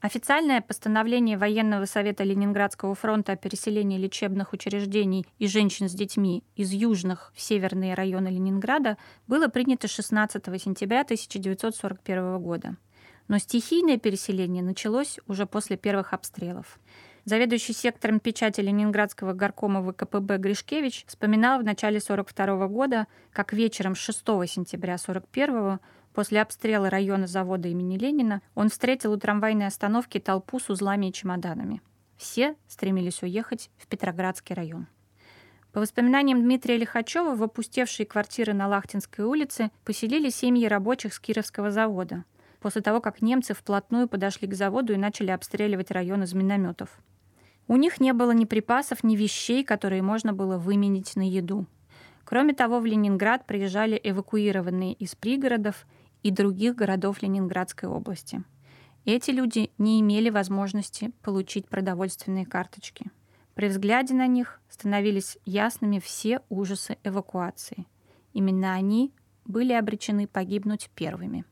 Официальное постановление Военного совета Ленинградского фронта о переселении лечебных учреждений и женщин с детьми из южных в северные районы Ленинграда было принято 16 сентября 1941 года. Но стихийное переселение началось уже после первых обстрелов. Заведующий сектором печати Ленинградского горкома ВКПБ Гришкевич вспоминал в начале 1942 года, как вечером 6 сентября 1941 после обстрела района завода имени Ленина он встретил у трамвайной остановки толпу с узлами и чемоданами. Все стремились уехать в Петроградский район. По воспоминаниям Дмитрия Лихачева, в опустевшие квартиры на Лахтинской улице поселили семьи рабочих с Кировского завода, после того, как немцы вплотную подошли к заводу и начали обстреливать район из минометов. У них не было ни припасов, ни вещей, которые можно было выменить на еду. Кроме того, в Ленинград приезжали эвакуированные из пригородов и других городов Ленинградской области. Эти люди не имели возможности получить продовольственные карточки. При взгляде на них становились ясными все ужасы эвакуации. Именно они были обречены погибнуть первыми.